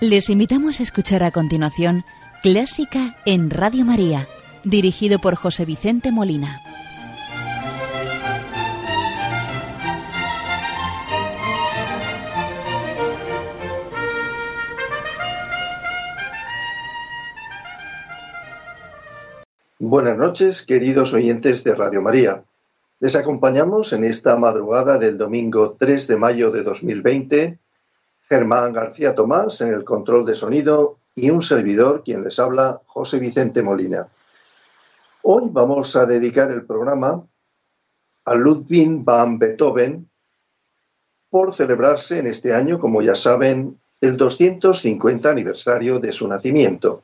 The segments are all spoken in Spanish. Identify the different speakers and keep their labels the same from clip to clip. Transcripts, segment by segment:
Speaker 1: Les invitamos a escuchar a continuación Clásica en Radio María, dirigido por José Vicente Molina.
Speaker 2: Buenas noches, queridos oyentes de Radio María. Les acompañamos en esta madrugada del domingo 3 de mayo de 2020 Germán García Tomás en el control de sonido y un servidor quien les habla, José Vicente Molina. Hoy vamos a dedicar el programa a Ludwig van Beethoven por celebrarse en este año, como ya saben, el 250 aniversario de su nacimiento.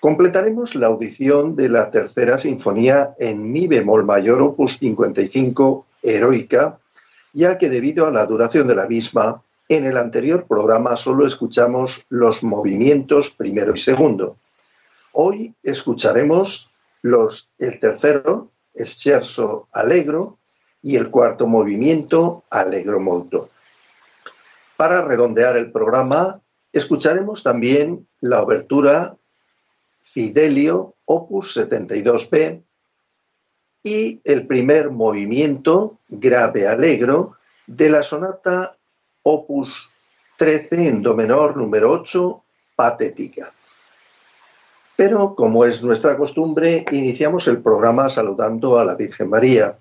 Speaker 2: Completaremos la audición de la tercera sinfonía en mi bemol mayor opus 55 heroica, ya que debido a la duración de la misma en el anterior programa solo escuchamos los movimientos primero y segundo. Hoy escucharemos los, el tercero, Scherzo Allegro, y el cuarto movimiento, Allegro Molto. Para redondear el programa, escucharemos también la obertura Fidelio, opus 72b, y el primer movimiento, grave Allegro, de la sonata opus 13 en do menor número 8, patética. Pero como es nuestra costumbre, iniciamos el programa saludando a la Virgen María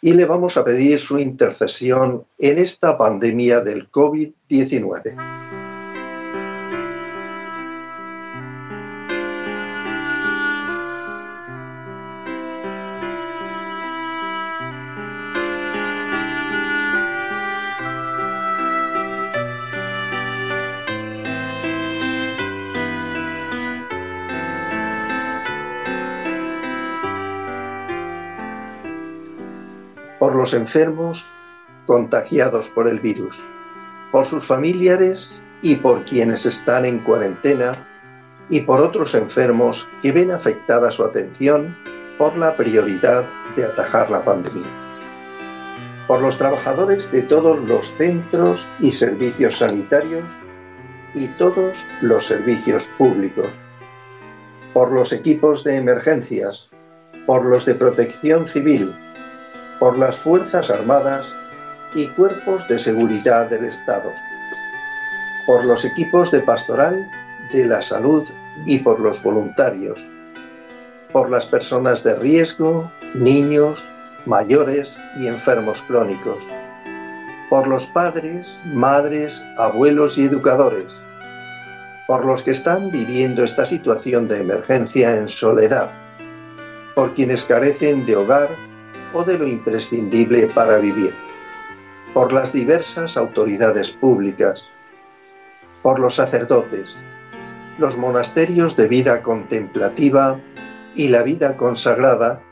Speaker 2: y le vamos a pedir su intercesión en esta pandemia del COVID-19. Los enfermos contagiados por el virus, por sus familiares y por quienes están en cuarentena y por otros enfermos que ven afectada su atención por la prioridad de atajar la pandemia. Por los trabajadores de todos los centros y servicios sanitarios y todos los servicios públicos. Por los equipos de emergencias, por los de protección civil, por las Fuerzas Armadas y cuerpos de seguridad del Estado, por los equipos de pastoral, de la salud y por los voluntarios, por las personas de riesgo, niños, mayores y enfermos crónicos, por los padres, madres, abuelos y educadores, por los que están viviendo esta situación de emergencia en soledad, por quienes carecen de hogar o de lo imprescindible para vivir, por las diversas autoridades públicas, por los sacerdotes, los monasterios de vida contemplativa y la vida consagrada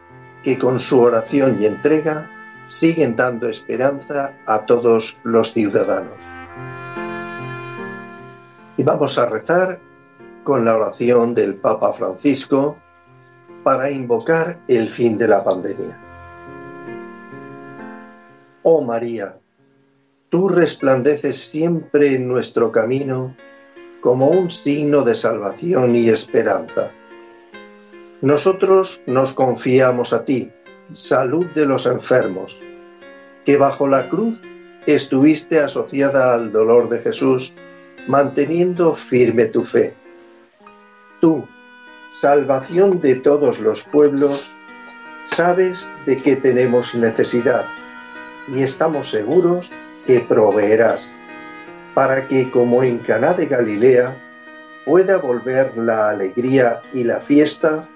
Speaker 2: que con su oración y entrega siguen dando esperanza a todos los ciudadanos. Y vamos a rezar con la oración del Papa Francisco para invocar el fin de la pandemia. Oh María, tú resplandeces siempre en nuestro camino como un signo de salvación y esperanza. Nosotros nos confiamos a ti, salud de los enfermos, que bajo la cruz estuviste asociada al dolor de Jesús, manteniendo firme tu fe. Tú, salvación de todos los pueblos, sabes de qué tenemos necesidad y estamos seguros que proveerás para que, como en Caná de Galilea, pueda volver la alegría y la fiesta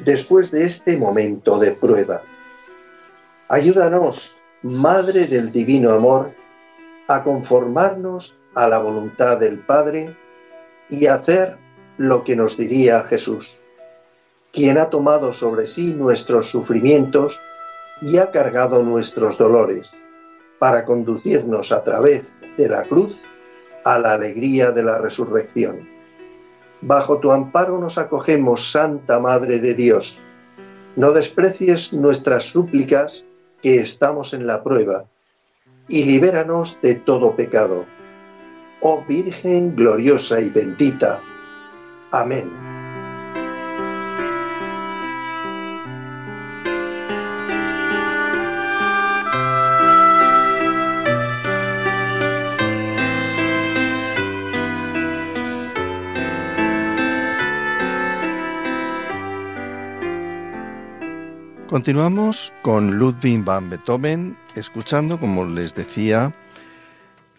Speaker 2: después de este momento de prueba. Ayúdanos, Madre del Divino Amor, a conformarnos a la voluntad del Padre y hacer lo que nos diría Jesús, quien ha tomado sobre sí nuestros sufrimientos y ha cargado nuestros dolores para conducirnos a través de la cruz a la alegría de la resurrección. Bajo tu amparo nos acogemos, Santa Madre de Dios. No desprecies nuestras súplicas que estamos en la prueba y libéranos de todo pecado.
Speaker 3: oh Virgen gloriosa y bendita. Amén.
Speaker 2: Continuamos con Ludwig van Beethoven, escuchando, como les decía,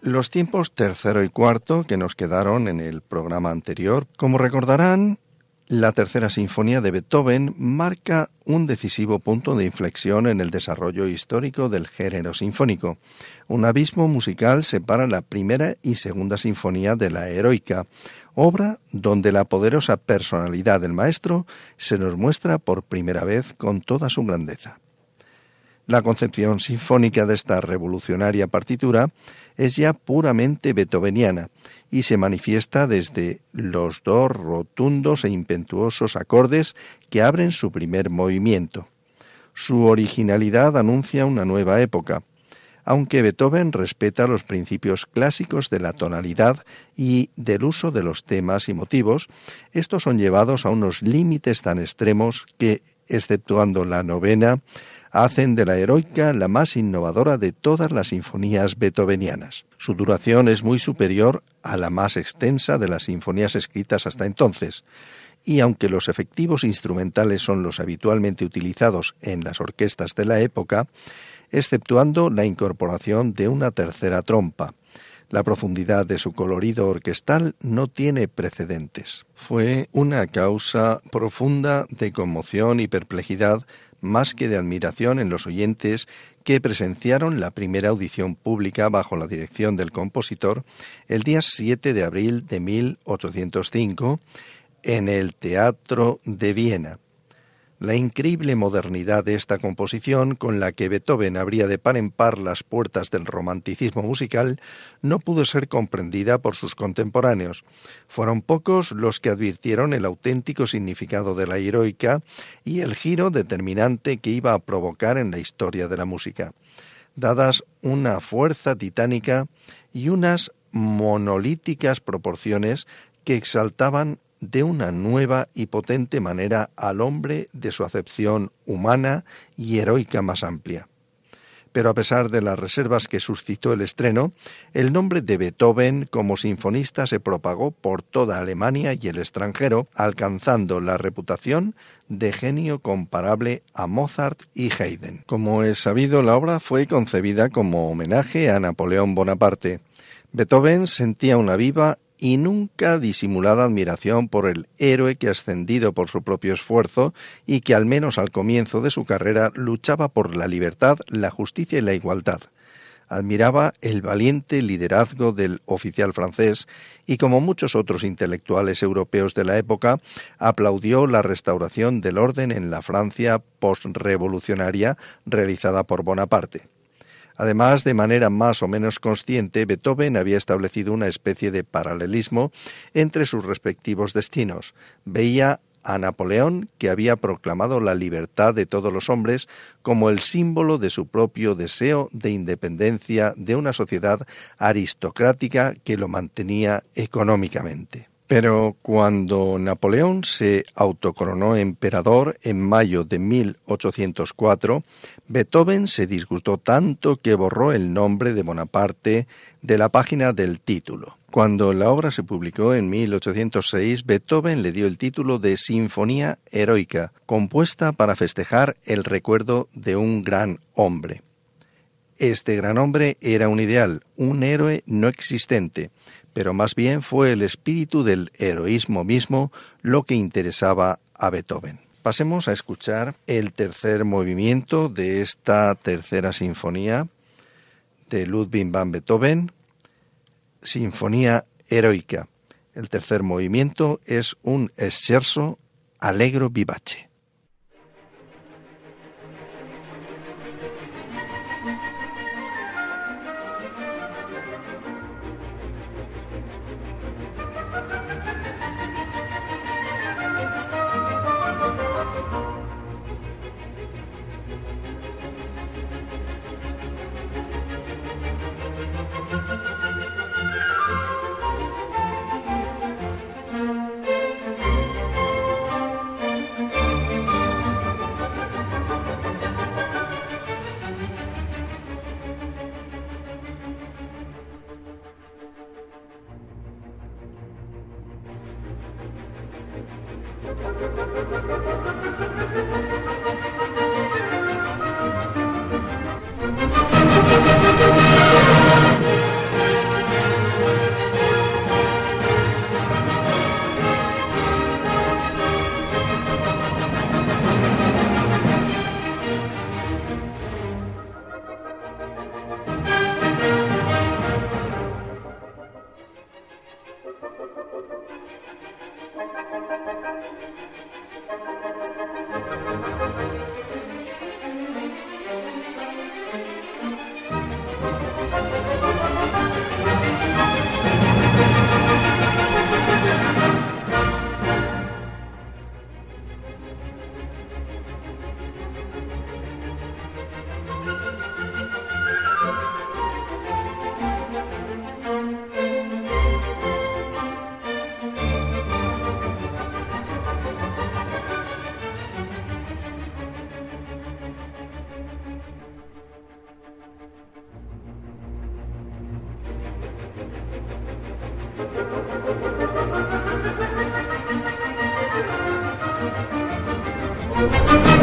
Speaker 2: los tiempos tercero y cuarto que nos quedaron en el programa anterior. Como recordarán, la tercera sinfonía de Beethoven marca un decisivo punto de inflexión en el desarrollo histórico del género sinfónico. Un abismo musical separa la primera y segunda sinfonía de la heroica, obra donde la poderosa personalidad del maestro se nos muestra por primera vez con toda su grandeza. La concepción sinfónica de esta revolucionaria partitura es ya puramente beethoveniana y se manifiesta desde los dos rotundos e impetuosos acordes que abren su primer movimiento. Su originalidad anuncia una nueva época, aunque Beethoven respeta los principios clásicos de la tonalidad y del uso de los temas y motivos, estos son llevados a unos límites tan extremos que, exceptuando la novena, hacen de la heroica la más innovadora de todas las sinfonías beethovenianas. Su duración es muy superior a la más extensa de las sinfonías escritas hasta entonces, y aunque los efectivos instrumentales son los habitualmente utilizados en las orquestas de la época, exceptuando la incorporación de una tercera trompa, la profundidad de su colorido orquestal no tiene precedentes. Fue una causa profunda de conmoción y perplejidad más que de admiración en los oyentes que presenciaron la primera audición pública bajo la dirección del compositor el día 7 de abril de 1805 en el Teatro de Viena, la increíble modernidad de esta composición, con la que Beethoven abría de par en par las puertas del romanticismo musical, no pudo ser comprendida por sus contemporáneos. Fueron pocos los que advirtieron el auténtico significado de la heroica y el giro determinante que iba a provocar en la historia de la música. Dadas una fuerza titánica y unas monolíticas proporciones que exaltaban de una nueva y potente manera al hombre de su acepción humana y heroica más amplia. Pero a pesar de las reservas que suscitó el estreno, el nombre de Beethoven como sinfonista se propagó por toda Alemania y el extranjero, alcanzando la reputación de genio comparable a Mozart y Haydn. Como es sabido, la obra fue concebida como homenaje a Napoleón Bonaparte. Beethoven sentía una viva y nunca disimulada admiración por el héroe que ascendido por su propio esfuerzo y que al menos al comienzo de su carrera luchaba por la libertad, la justicia y la igualdad. Admiraba el valiente liderazgo del oficial francés y, como muchos otros intelectuales europeos de la época, aplaudió la restauración del orden en la Francia postrevolucionaria realizada por Bonaparte. Además, de manera más o menos consciente, Beethoven había establecido una especie de paralelismo entre sus respectivos destinos. Veía a Napoleón, que había proclamado la libertad de todos los hombres como el símbolo de su propio deseo de independencia de una sociedad aristocrática que lo mantenía económicamente. Pero cuando Napoleón se autocoronó emperador en mayo de 1804, Beethoven se disgustó tanto que borró el nombre de Bonaparte de la página del título. Cuando la obra se publicó en 1806, Beethoven le dio el título de Sinfonía Heroica, compuesta para festejar el recuerdo de un gran hombre. Este gran hombre era un ideal, un héroe no existente, pero más bien fue el espíritu del heroísmo mismo lo que interesaba a Beethoven. Pasemos a escuchar el tercer movimiento de esta tercera sinfonía de Ludwig van Beethoven, Sinfonía Heroica. El tercer movimiento es un scherzo allegro vivace. Thank you.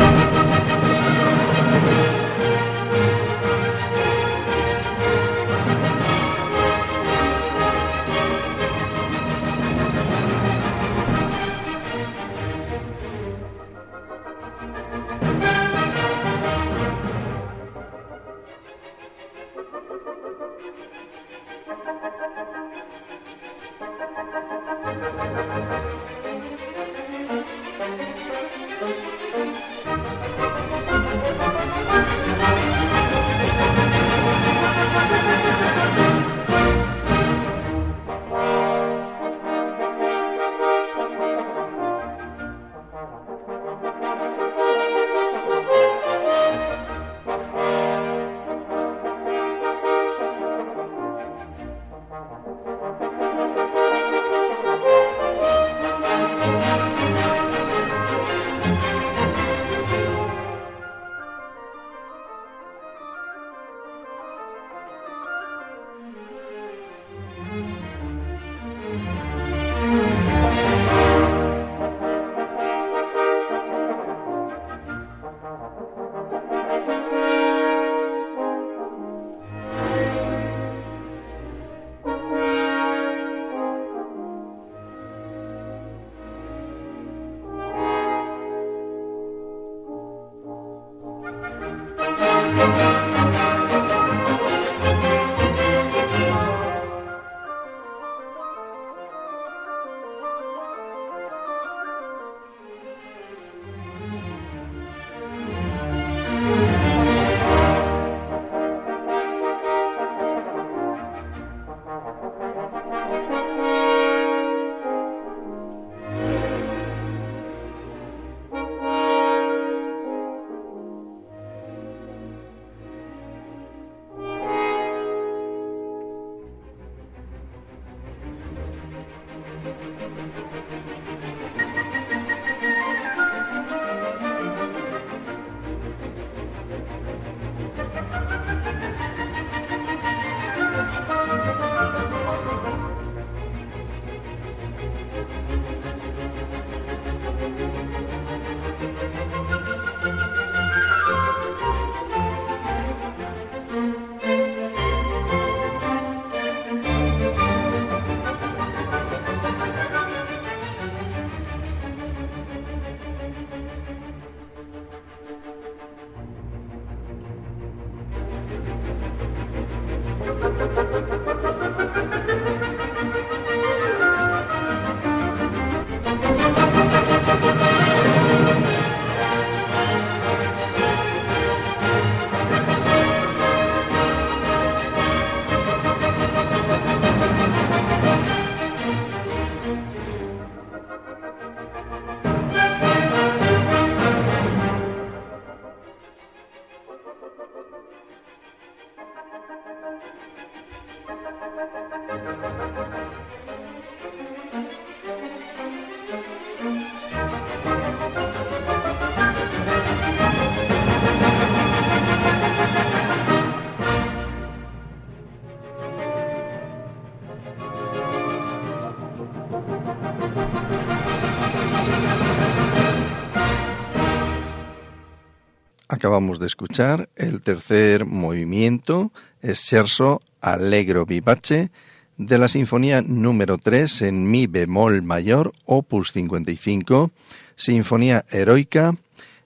Speaker 2: Acabamos de escuchar el tercer movimiento, Scherzo Allegro Vivace, de la Sinfonía número 3 en Mi bemol mayor, opus 55, Sinfonía Heroica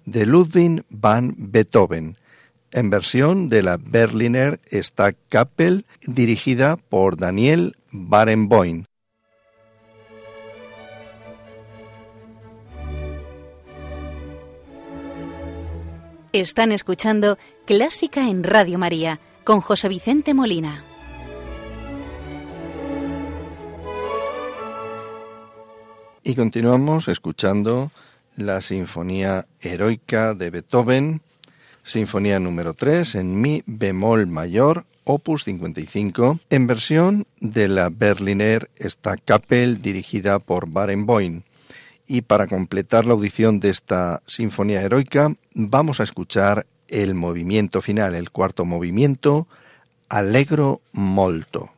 Speaker 2: de Ludwig van Beethoven, en versión de la Berliner Stadtkapelle dirigida por Daniel Barenboim.
Speaker 1: Están escuchando Clásica en Radio María con José Vicente Molina.
Speaker 2: Y continuamos escuchando la Sinfonía Heroica de Beethoven, Sinfonía número 3 en Mi bemol mayor, opus 55, en versión de la Berliner Stadtkapelle dirigida por Barenboim. Y para completar la audición de esta sinfonía heroica, vamos a escuchar el movimiento final, el cuarto movimiento, Allegro molto.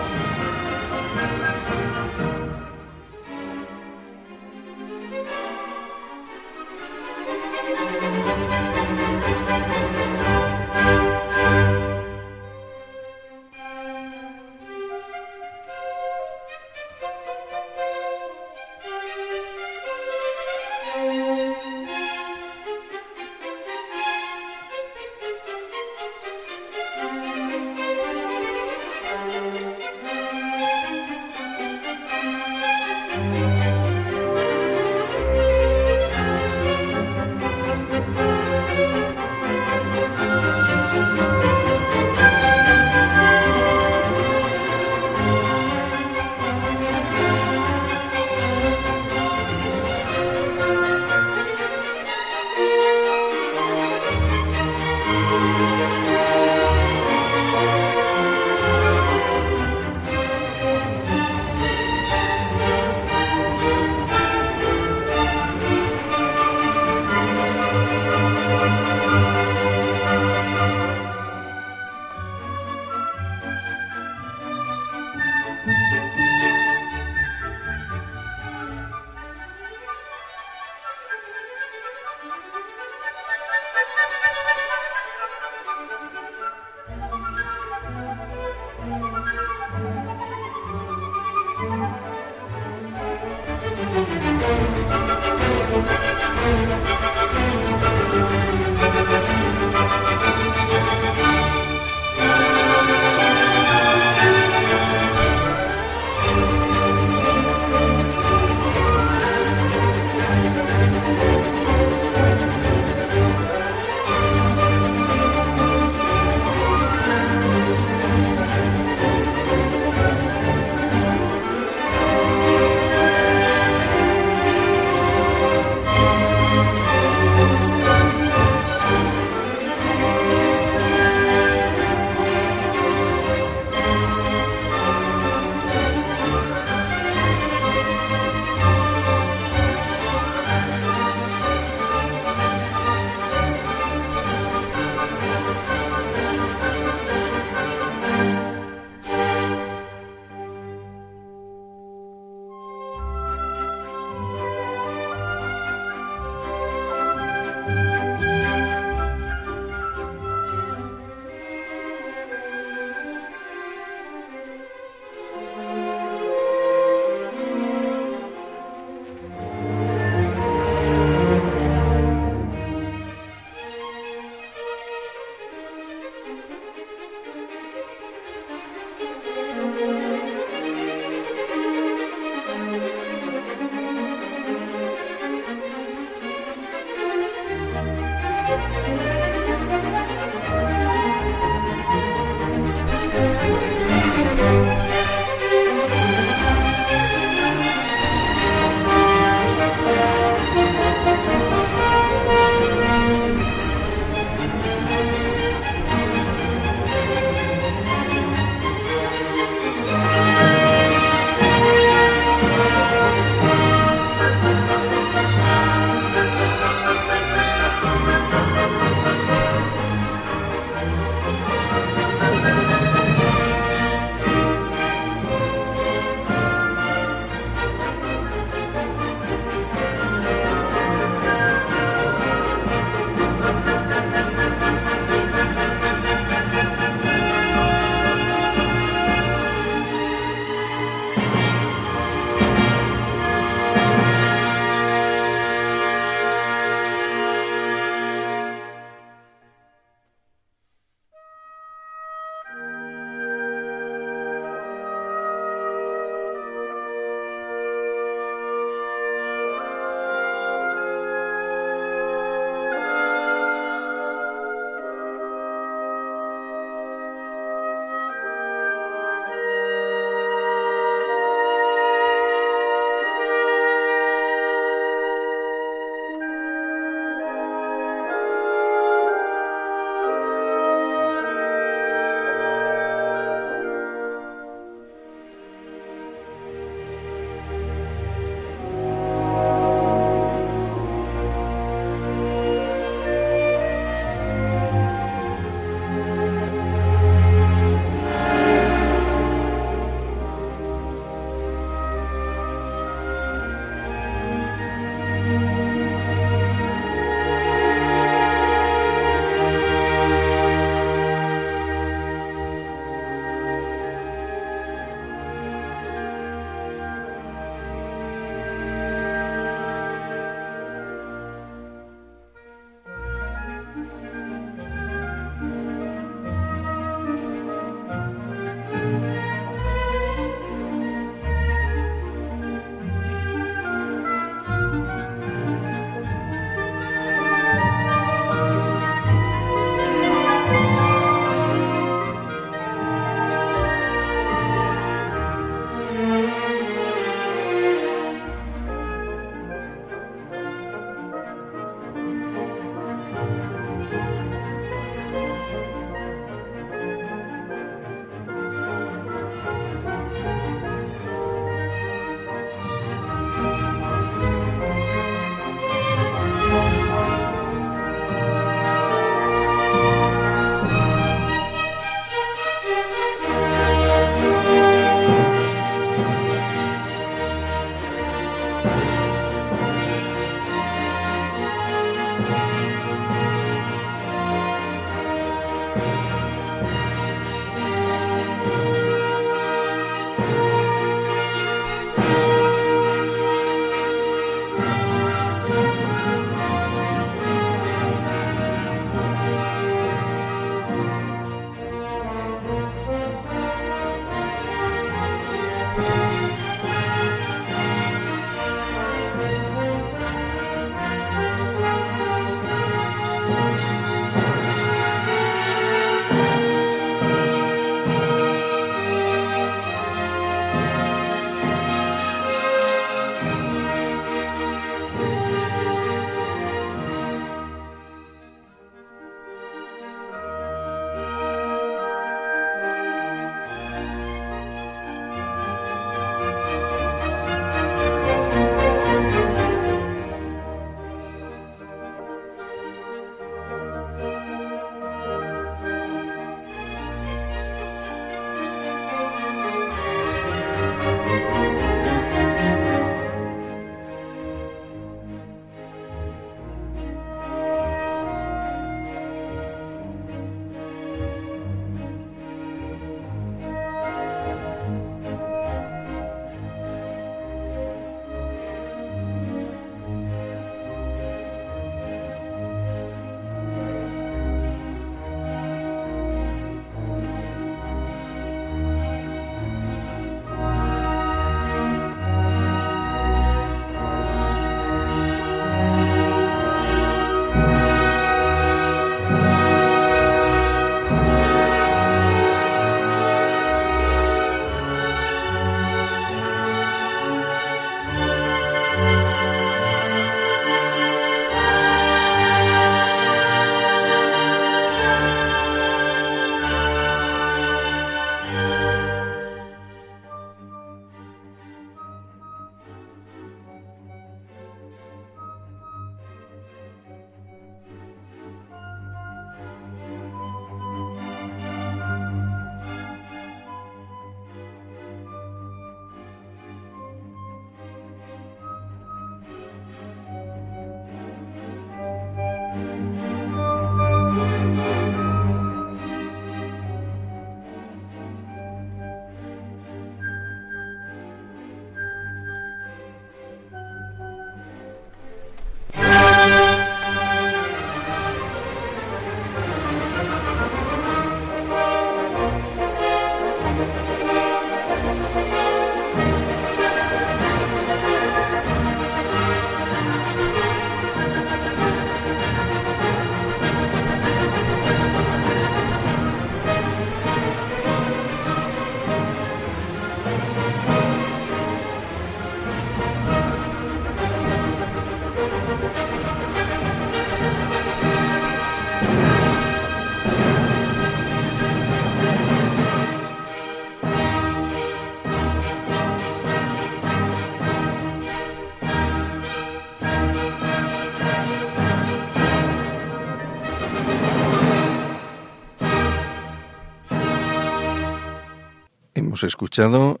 Speaker 2: Hemos escuchado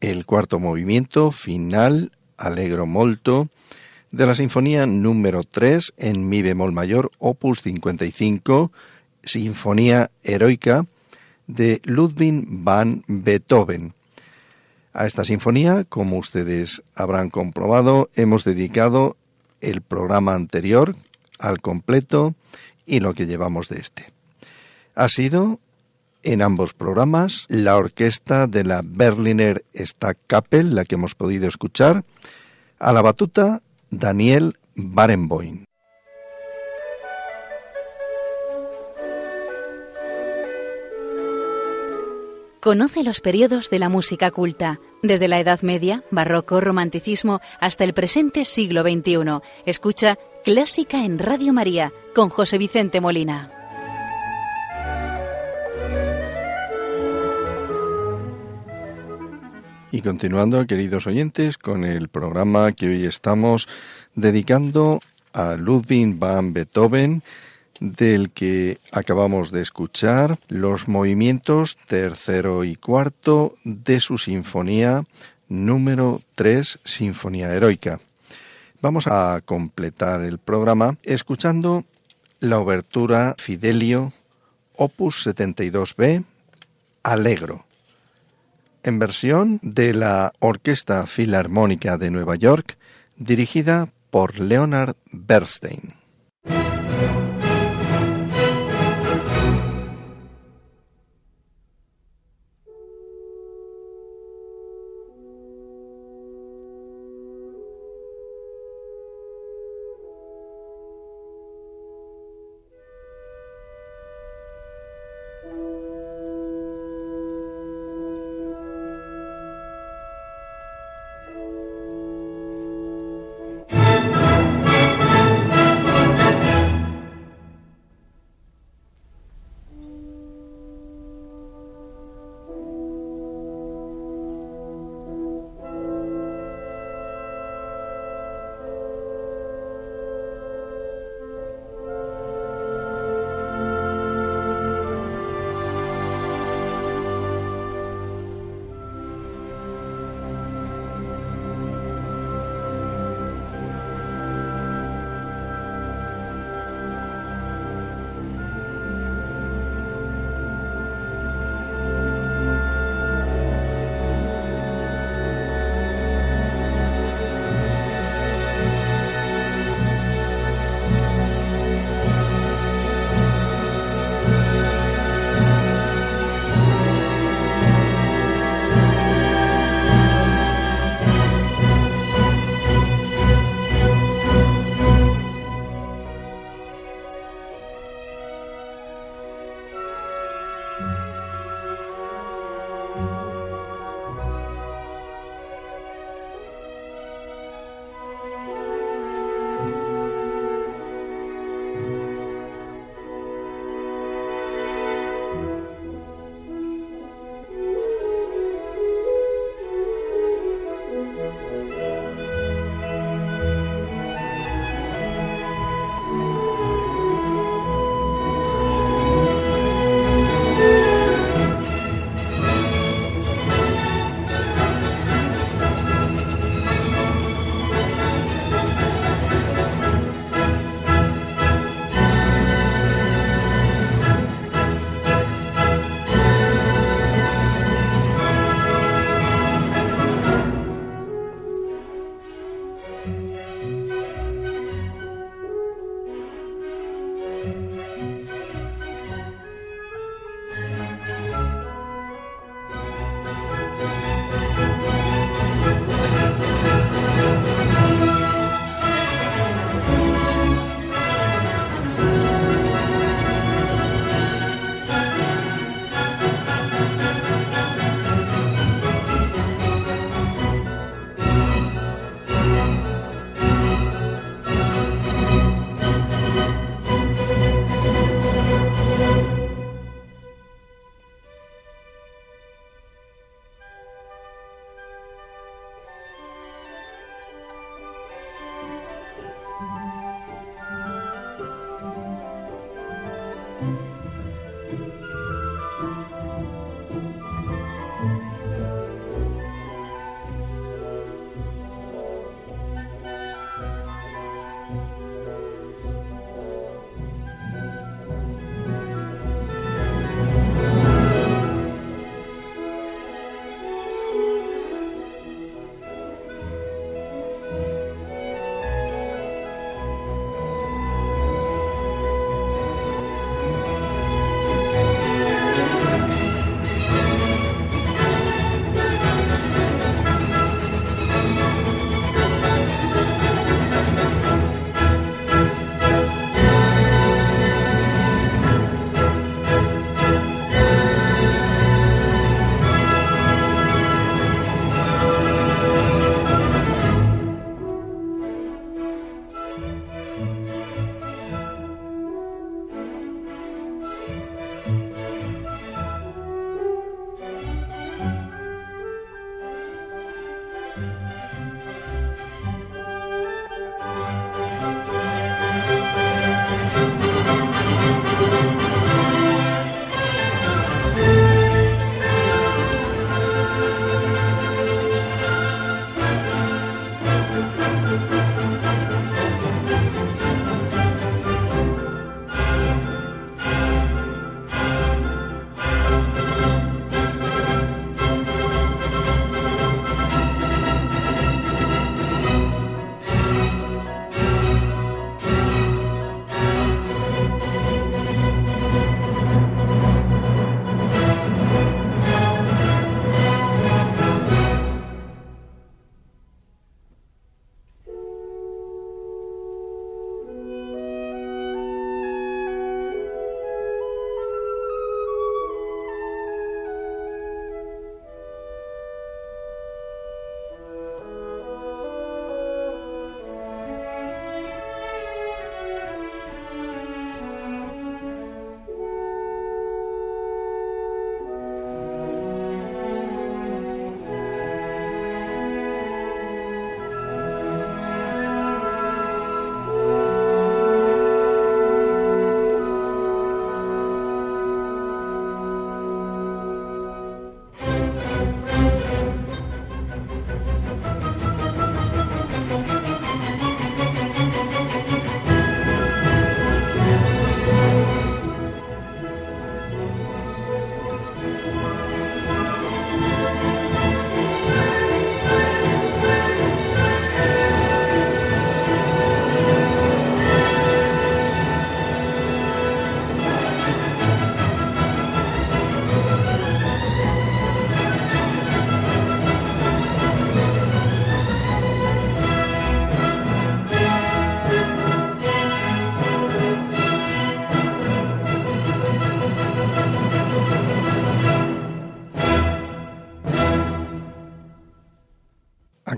Speaker 2: el cuarto movimiento final, Alegro molto, de la Sinfonía número 3 en Mi bemol mayor, opus 55, Sinfonía Heroica de Ludwig van Beethoven. A esta sinfonía, como ustedes habrán comprobado, hemos dedicado el programa anterior al completo y lo que llevamos de este. Ha sido en ambos programas la orquesta de la Berliner Stadtkapelle, la que hemos podido escuchar, a la batuta Daniel Barenboim.
Speaker 1: Conoce los periodos de la música culta, desde la Edad Media, Barroco, Romanticismo, hasta el presente siglo XXI. Escucha Clásica en Radio María con José Vicente Molina.
Speaker 2: Y continuando, queridos oyentes, con el programa que hoy estamos dedicando a Ludwig van Beethoven, del que acabamos de escuchar los movimientos tercero y cuarto de su sinfonía número 3, Sinfonía Heroica. Vamos a completar el programa escuchando la obertura Fidelio, opus 72b, Alegro, en versión de la Orquesta Filarmónica de Nueva York, dirigida por Leonard Bernstein.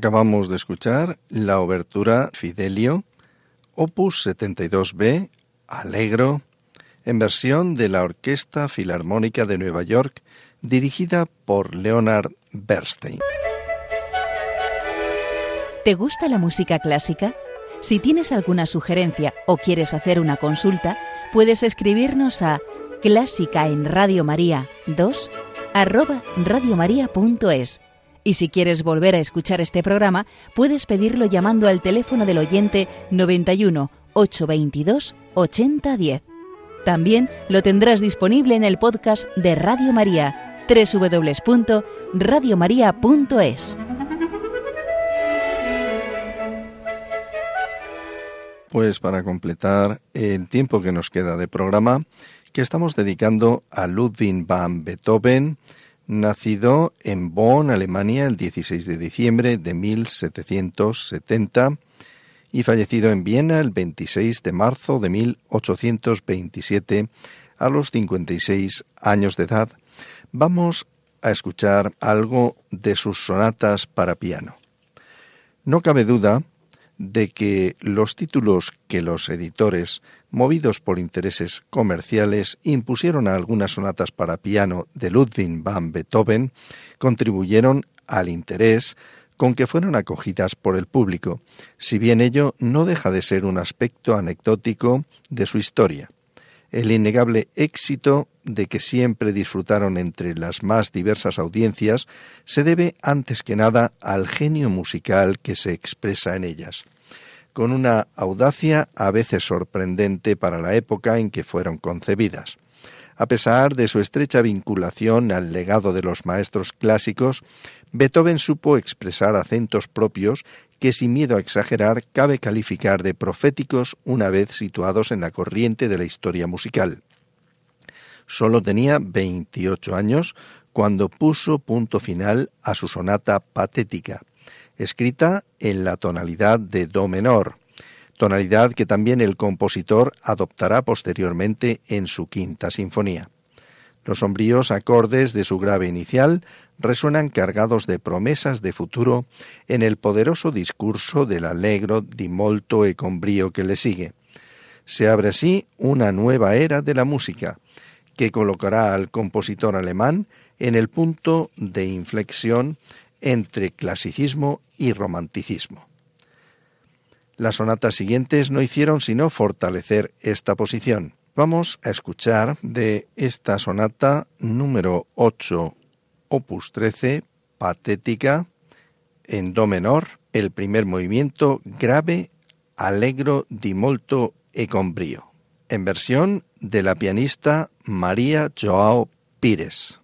Speaker 2: Acabamos de escuchar la obertura Fidelio, opus 72b, Alegro, en versión de la Orquesta Filarmónica de Nueva York, dirigida por Leonard Bernstein.
Speaker 1: ¿Te gusta la música clásica? Si tienes alguna sugerencia o quieres hacer una consulta, puedes escribirnos a clásica en Radio María 2 arroba radiomaria.es. Y si quieres volver a escuchar este programa, puedes pedirlo llamando al teléfono del oyente 91 822 8010. También lo tendrás disponible en el podcast de Radio María, www.radiomaria.es.
Speaker 2: Pues para completar el tiempo que nos queda de programa, que estamos dedicando a Ludwig van Beethoven, nacido en Bonn, Alemania, el 16 de diciembre de 1770 y fallecido en Viena el 26 de marzo de 1827 a los 56 años de edad, vamos a escuchar algo de sus sonatas para piano. No cabe duda de que los títulos que los editores, movidos por intereses comerciales, impusieron a algunas sonatas para piano de Ludwig van Beethoven, contribuyeron al interés con que fueron acogidas por el público, si bien ello no deja de ser un aspecto anecdótico de su historia el innegable éxito de que siempre disfrutaron entre las más diversas audiencias se debe antes que nada al genio musical que se expresa en ellas, con una audacia a veces sorprendente para la época en que fueron concebidas. A pesar de su estrecha vinculación al legado de los maestros clásicos, Beethoven supo expresar acentos propios que sin miedo a exagerar cabe calificar de proféticos una vez situados en la corriente de la historia musical. Solo tenía 28 años cuando puso punto final a su sonata patética, escrita en la tonalidad de Do menor, tonalidad que también el compositor adoptará posteriormente en su quinta sinfonía. Los sombríos acordes de su grave inicial resuenan cargados de promesas de futuro en el poderoso discurso del allegro di molto e con brío que le sigue. Se abre así una nueva era de la música, que colocará al compositor alemán en el punto de inflexión entre clasicismo y romanticismo. Las sonatas siguientes no hicieron sino fortalecer esta posición. Vamos a escuchar de esta sonata número 8, opus 13, patética, en do menor, el primer movimiento grave, allegro di molto e con brio, en versión de la pianista María Joao Pires.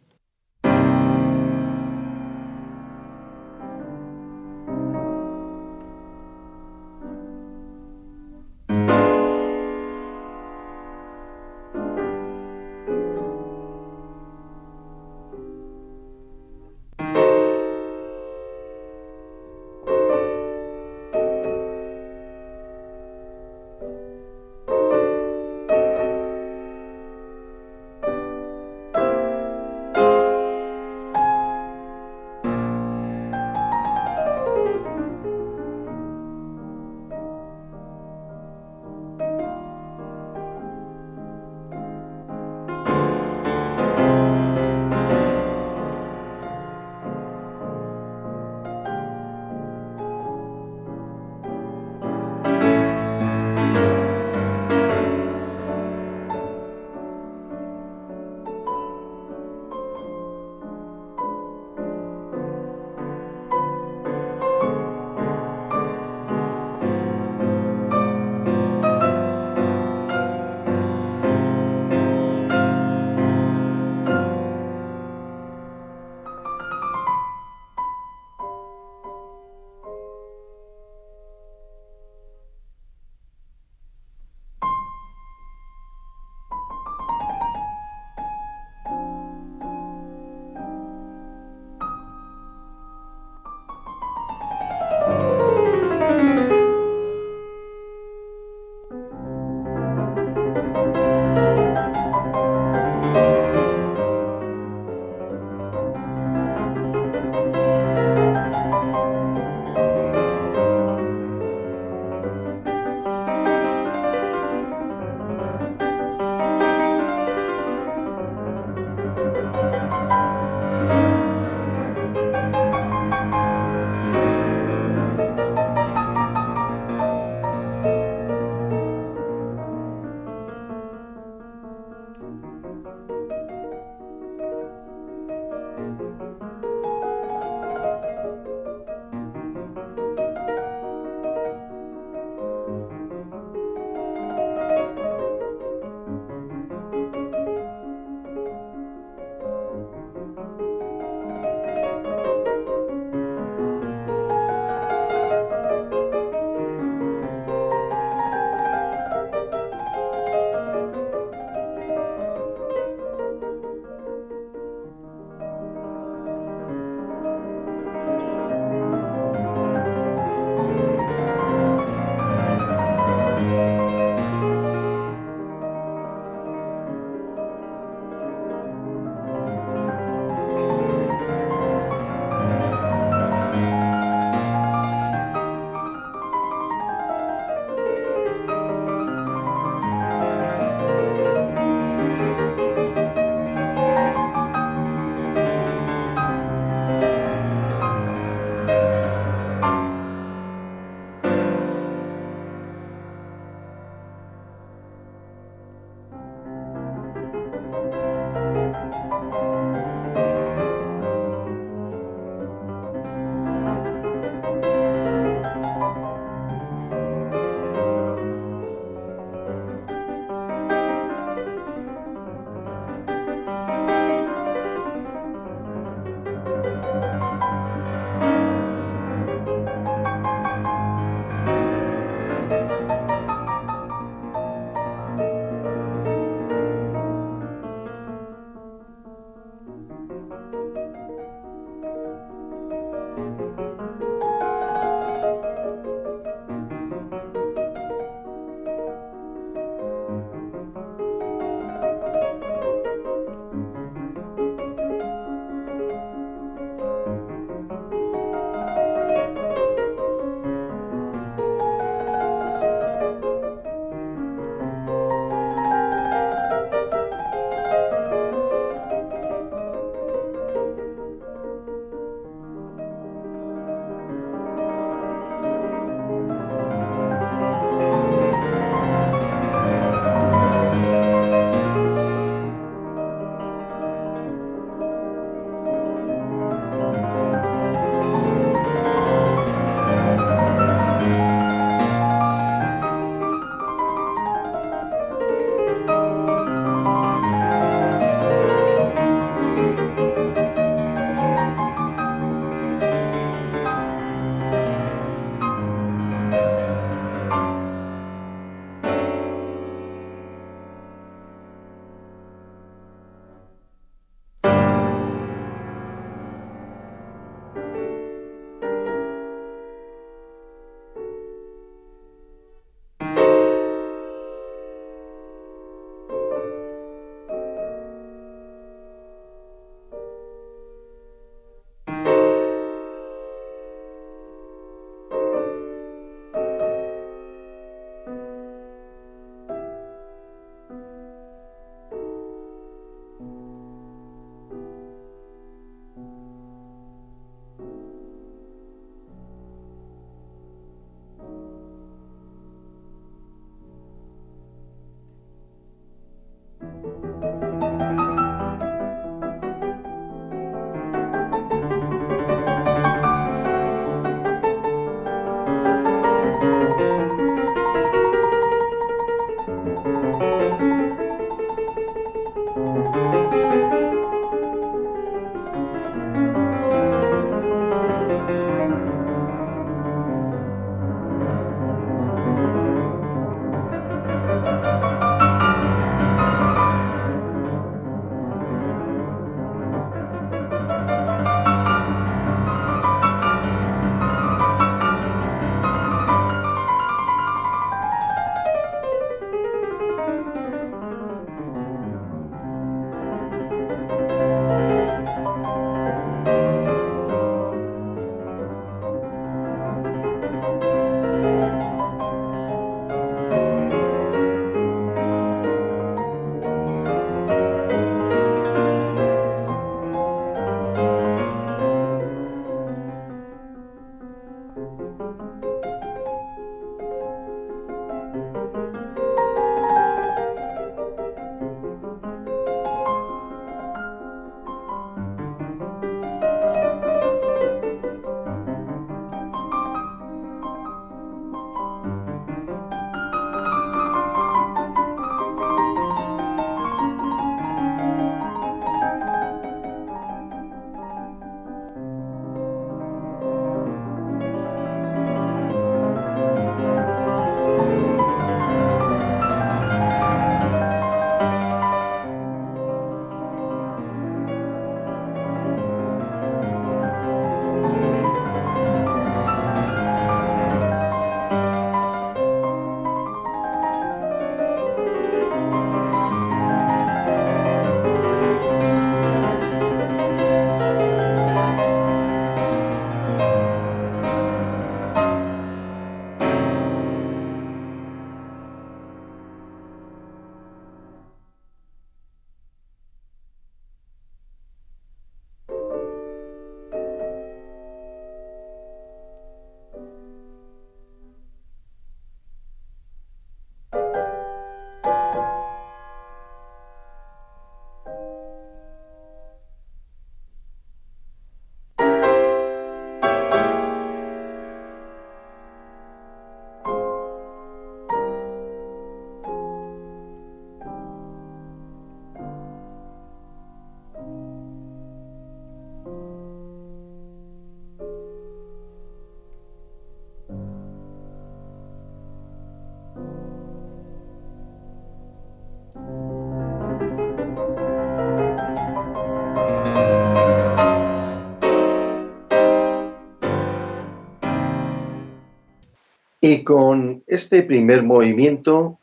Speaker 2: Y con este primer movimiento,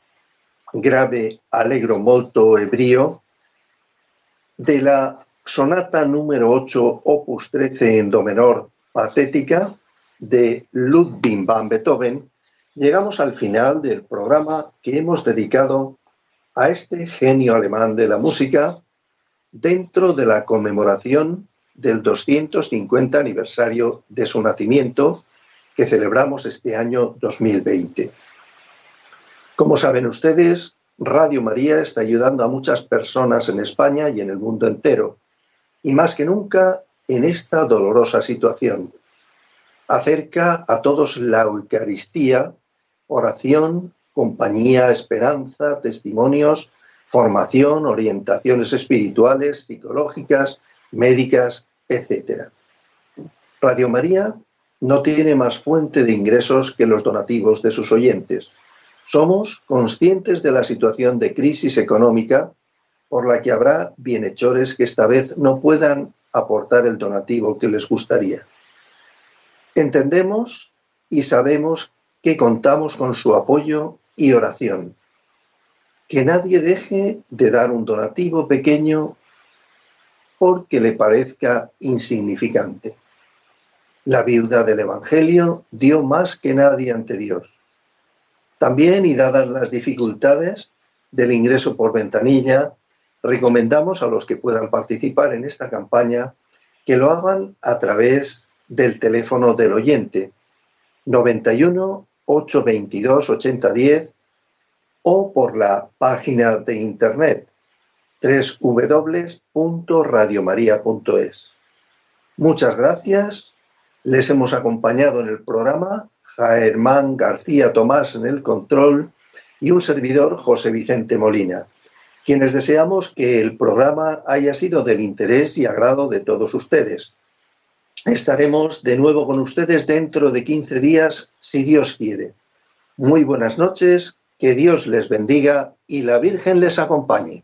Speaker 2: grave allegro molto ebrio, de la sonata número 8, opus 13 en do menor, patética, de Ludwig van Beethoven, llegamos al final del programa que hemos dedicado a este genio alemán de la música dentro de la conmemoración del 250 aniversario de su nacimiento que celebramos este año 2020. Como saben ustedes, Radio María está ayudando a muchas personas en España y en el mundo entero, y más que nunca en esta dolorosa situación. Acerca a todos la Eucaristía, oración, compañía, esperanza, testimonios, formación, orientaciones espirituales, psicológicas, médicas, etc. Radio María no tiene más fuente de ingresos que los donativos de sus oyentes. Somos conscientes de la situación de crisis económica por la que habrá bienhechores que esta vez no puedan aportar el donativo que les gustaría. Entendemos y sabemos que contamos con su apoyo y oración. Que nadie deje de dar un donativo pequeño porque le parezca insignificante. La viuda del Evangelio dio más que nadie ante Dios. También, y dadas las dificultades del ingreso por ventanilla, recomendamos a los que puedan participar en esta campaña que lo hagan a través del teléfono del oyente 91 822 8010 o por la página de internet www.radiomaria.es. Muchas gracias. Les hemos acompañado en el programa Germán García Tomás en el control y un servidor José Vicente Molina, quienes deseamos que el programa haya sido del interés y agrado de todos ustedes. Estaremos de nuevo con ustedes dentro de 15 días, si Dios quiere. Muy buenas noches, que Dios les bendiga y la Virgen les acompañe.